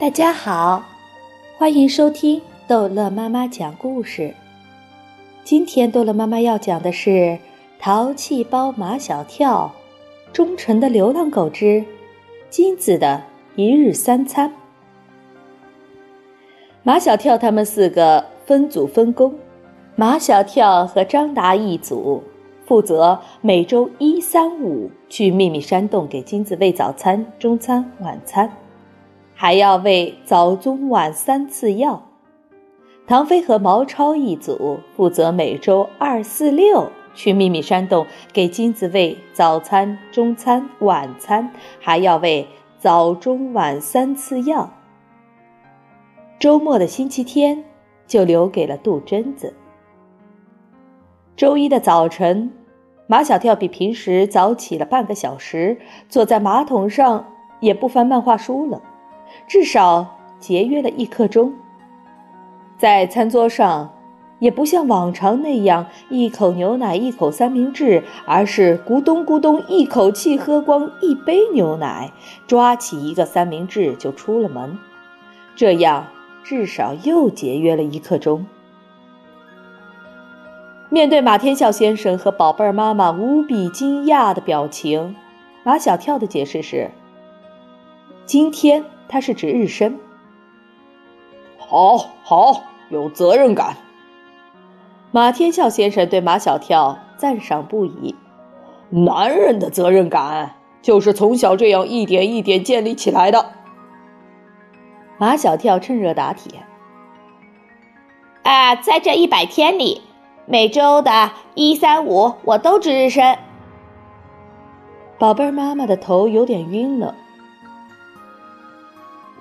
大家好，欢迎收听逗乐妈妈讲故事。今天逗乐妈妈要讲的是《淘气包马小跳》，忠诚的流浪狗之金子的一日三餐。马小跳他们四个分组分工，马小跳和张达一组，负责每周一、三、五去秘密山洞给金子喂早餐、中餐、晚餐。还要喂早中晚三次药。唐飞和毛超一组负责每周二四六去秘密山洞给金子喂早餐、中餐、晚餐，还要喂早中晚三次药。周末的星期天就留给了杜真子。周一的早晨，马小跳比平时早起了半个小时，坐在马桶上也不翻漫画书了。至少节约了一刻钟。在餐桌上，也不像往常那样一口牛奶一口三明治，而是咕咚咕咚一口气喝光一杯牛奶，抓起一个三明治就出了门。这样至少又节约了一刻钟。面对马天笑先生和宝贝儿妈妈无比惊讶的表情，马小跳的解释是：今天。他是值日生，好好有责任感。马天笑先生对马小跳赞赏不已。男人的责任感就是从小这样一点一点建立起来的。马小跳趁热打铁。啊，在这一百天里，每周的一、三、五我都值日生。宝贝儿妈妈的头有点晕了。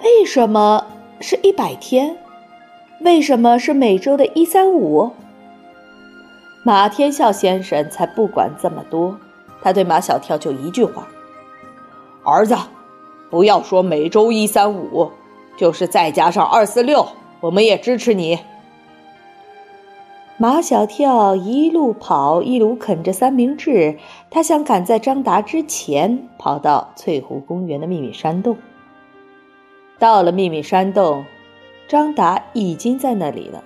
为什么是一百天？为什么是每周的一三五？马天笑先生才不管这么多，他对马小跳就一句话：“儿子，不要说每周一三五，就是再加上二四六，我们也支持你。”马小跳一路跑，一路啃着三明治，他想赶在张达之前跑到翠湖公园的秘密山洞。到了秘密山洞，张达已经在那里了。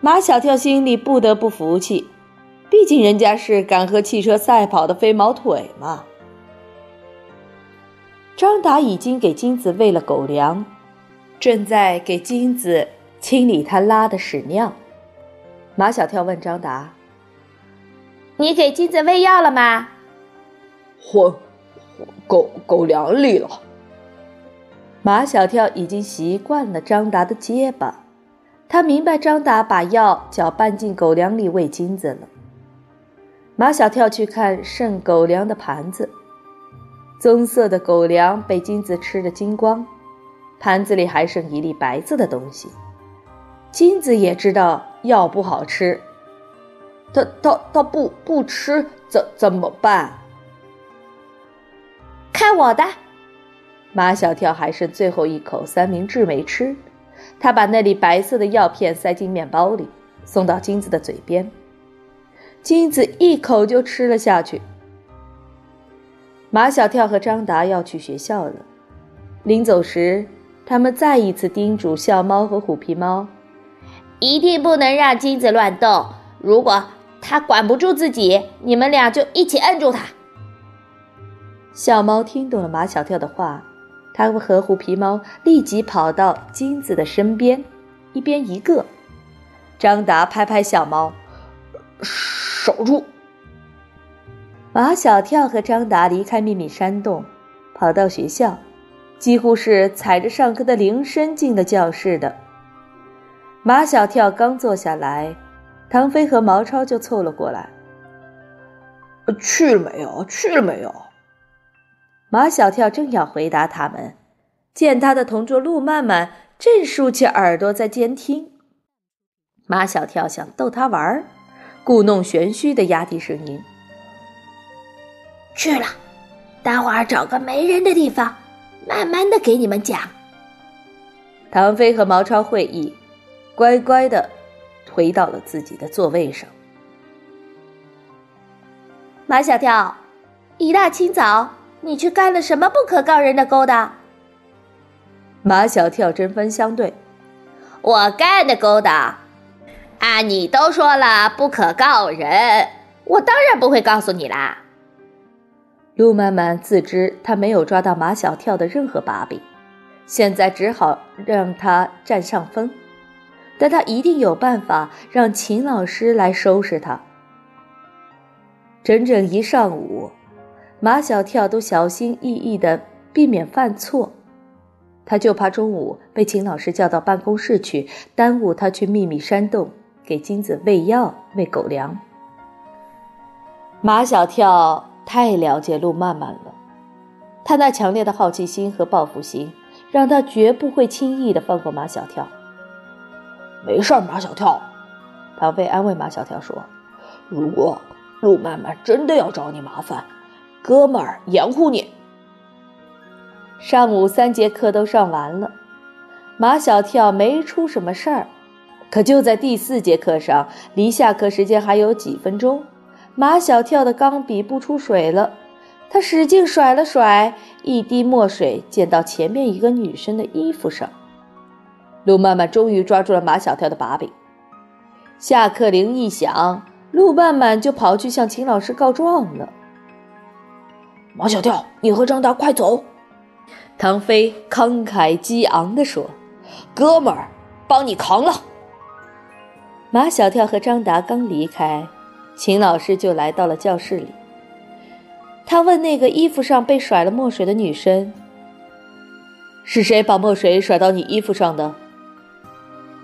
马小跳心里不得不服气，毕竟人家是敢和汽车赛跑的飞毛腿嘛。张达已经给金子喂了狗粮，正在给金子清理他拉的屎尿。马小跳问张达：“你给金子喂药了吗？”“混，狗狗粮里了。”马小跳已经习惯了张达的结巴，他明白张达把药搅拌进狗粮里喂金子了。马小跳去看剩狗粮的盘子，棕色的狗粮被金子吃得精光，盘子里还剩一粒白色的东西。金子也知道药不好吃，他他他不不吃怎怎么办？看我的！马小跳还剩最后一口三明治没吃，他把那粒白色的药片塞进面包里，送到金子的嘴边。金子一口就吃了下去。马小跳和张达要去学校了，临走时，他们再一次叮嘱笑猫和虎皮猫：“一定不能让金子乱动，如果他管不住自己，你们俩就一起摁住他。”小猫听懂了马小跳的话。他和虎皮猫立即跑到金子的身边，一边一个。张达拍拍小猫，守住。马小跳和张达离开秘密山洞，跑到学校，几乎是踩着上课的铃声进的教室的。马小跳刚坐下来，唐飞和毛超就凑了过来：“去了没有？去了没有？”马小跳正要回答他们，见他的同桌陆曼曼正竖起耳朵在监听。马小跳想逗他玩儿，故弄玄虚的压低声音：“去了，待会儿找个没人的地方，慢慢的给你们讲。”唐飞和毛超会意，乖乖的回到了自己的座位上。马小跳，一大清早。你去干了什么不可告人的勾当？马小跳针锋相对：“我干的勾当，啊，你都说了不可告人，我当然不会告诉你啦。”陆曼曼自知她没有抓到马小跳的任何把柄，现在只好让他占上风，但他一定有办法让秦老师来收拾他。整整一上午，马小跳都小心翼翼地避免犯错，他就怕中午被秦老师叫到办公室去，耽误他去秘密山洞给金子喂药、喂狗粮。马小跳太了解陆曼曼了，他那强烈的好奇心和报复心，让他绝不会轻易地放过马小跳。没事儿，马小跳，唐飞安慰马小跳说：“如果……”陆曼曼真的要找你麻烦，哥们儿掩护你。上午三节课都上完了，马小跳没出什么事儿，可就在第四节课上，离下课时间还有几分钟，马小跳的钢笔不出水了，他使劲甩了甩，一滴墨水溅到前面一个女生的衣服上。陆曼曼终于抓住了马小跳的把柄，下课铃一响。陆曼曼就跑去向秦老师告状了。马小跳，你和张达快走！唐飞慷慨激昂地说：“哥们儿，帮你扛了。”马小跳和张达刚离开，秦老师就来到了教室里。他问那个衣服上被甩了墨水的女生：“是谁把墨水甩到你衣服上的？”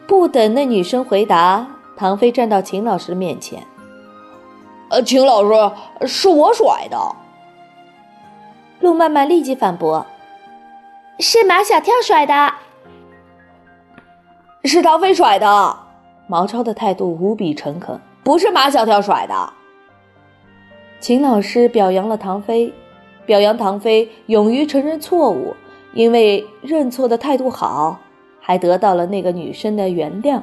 不等那女生回答，唐飞站到秦老师面前。呃，秦老师，是我甩的。陆曼曼立即反驳：“是马小跳甩的，是唐飞甩的。”毛超的态度无比诚恳：“不是马小跳甩的。”秦老师表扬了唐飞，表扬唐飞勇于承认错误，因为认错的态度好，还得到了那个女生的原谅。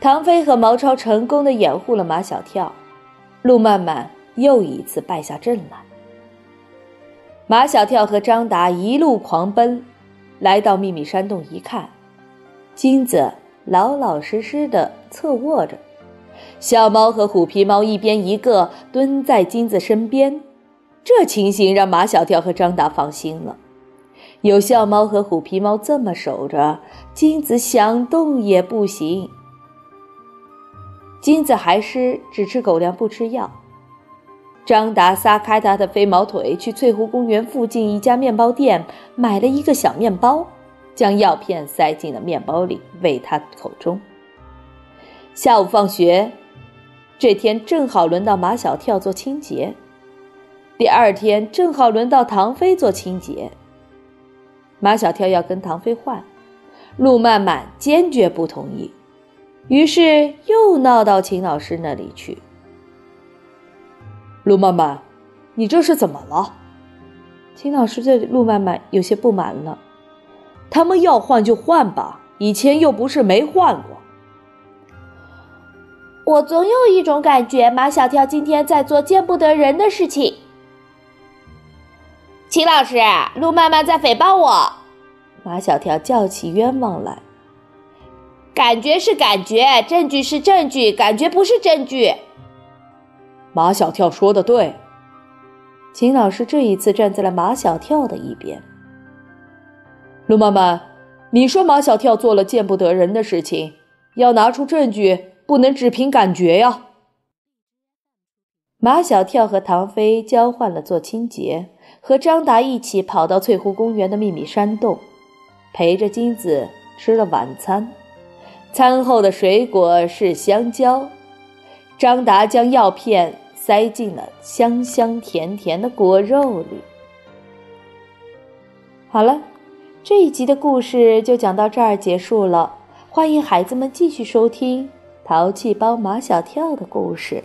唐飞和毛超成功的掩护了马小跳，陆曼曼又一次败下阵来。马小跳和张达一路狂奔，来到秘密山洞一看，金子老老实实的侧卧着，小猫和虎皮猫一边一个蹲在金子身边，这情形让马小跳和张达放心了。有小猫和虎皮猫这么守着，金子想动也不行。金子还是只吃狗粮不吃药。张达撒开他的飞毛腿，去翠湖公园附近一家面包店买了一个小面包，将药片塞进了面包里，喂他口中。下午放学，这天正好轮到马小跳做清洁，第二天正好轮到唐飞做清洁。马小跳要跟唐飞换，陆曼曼坚决不同意。于是又闹到秦老师那里去。陆曼曼，你这是怎么了？秦老师对陆曼曼有些不满了。他们要换就换吧，以前又不是没换过。我总有一种感觉，马小跳今天在做见不得人的事情。秦老师，陆曼曼在诽谤我。马小跳叫起冤枉来。感觉是感觉，证据是证据，感觉不是证据。马小跳说的对，秦老师这一次站在了马小跳的一边。陆曼曼，你说马小跳做了见不得人的事情，要拿出证据，不能只凭感觉呀。马小跳和唐飞交换了做清洁，和张达一起跑到翠湖公园的秘密山洞，陪着金子吃了晚餐。餐后的水果是香蕉，张达将药片塞进了香香甜甜的果肉里。好了，这一集的故事就讲到这儿结束了。欢迎孩子们继续收听《淘气包马小跳》的故事。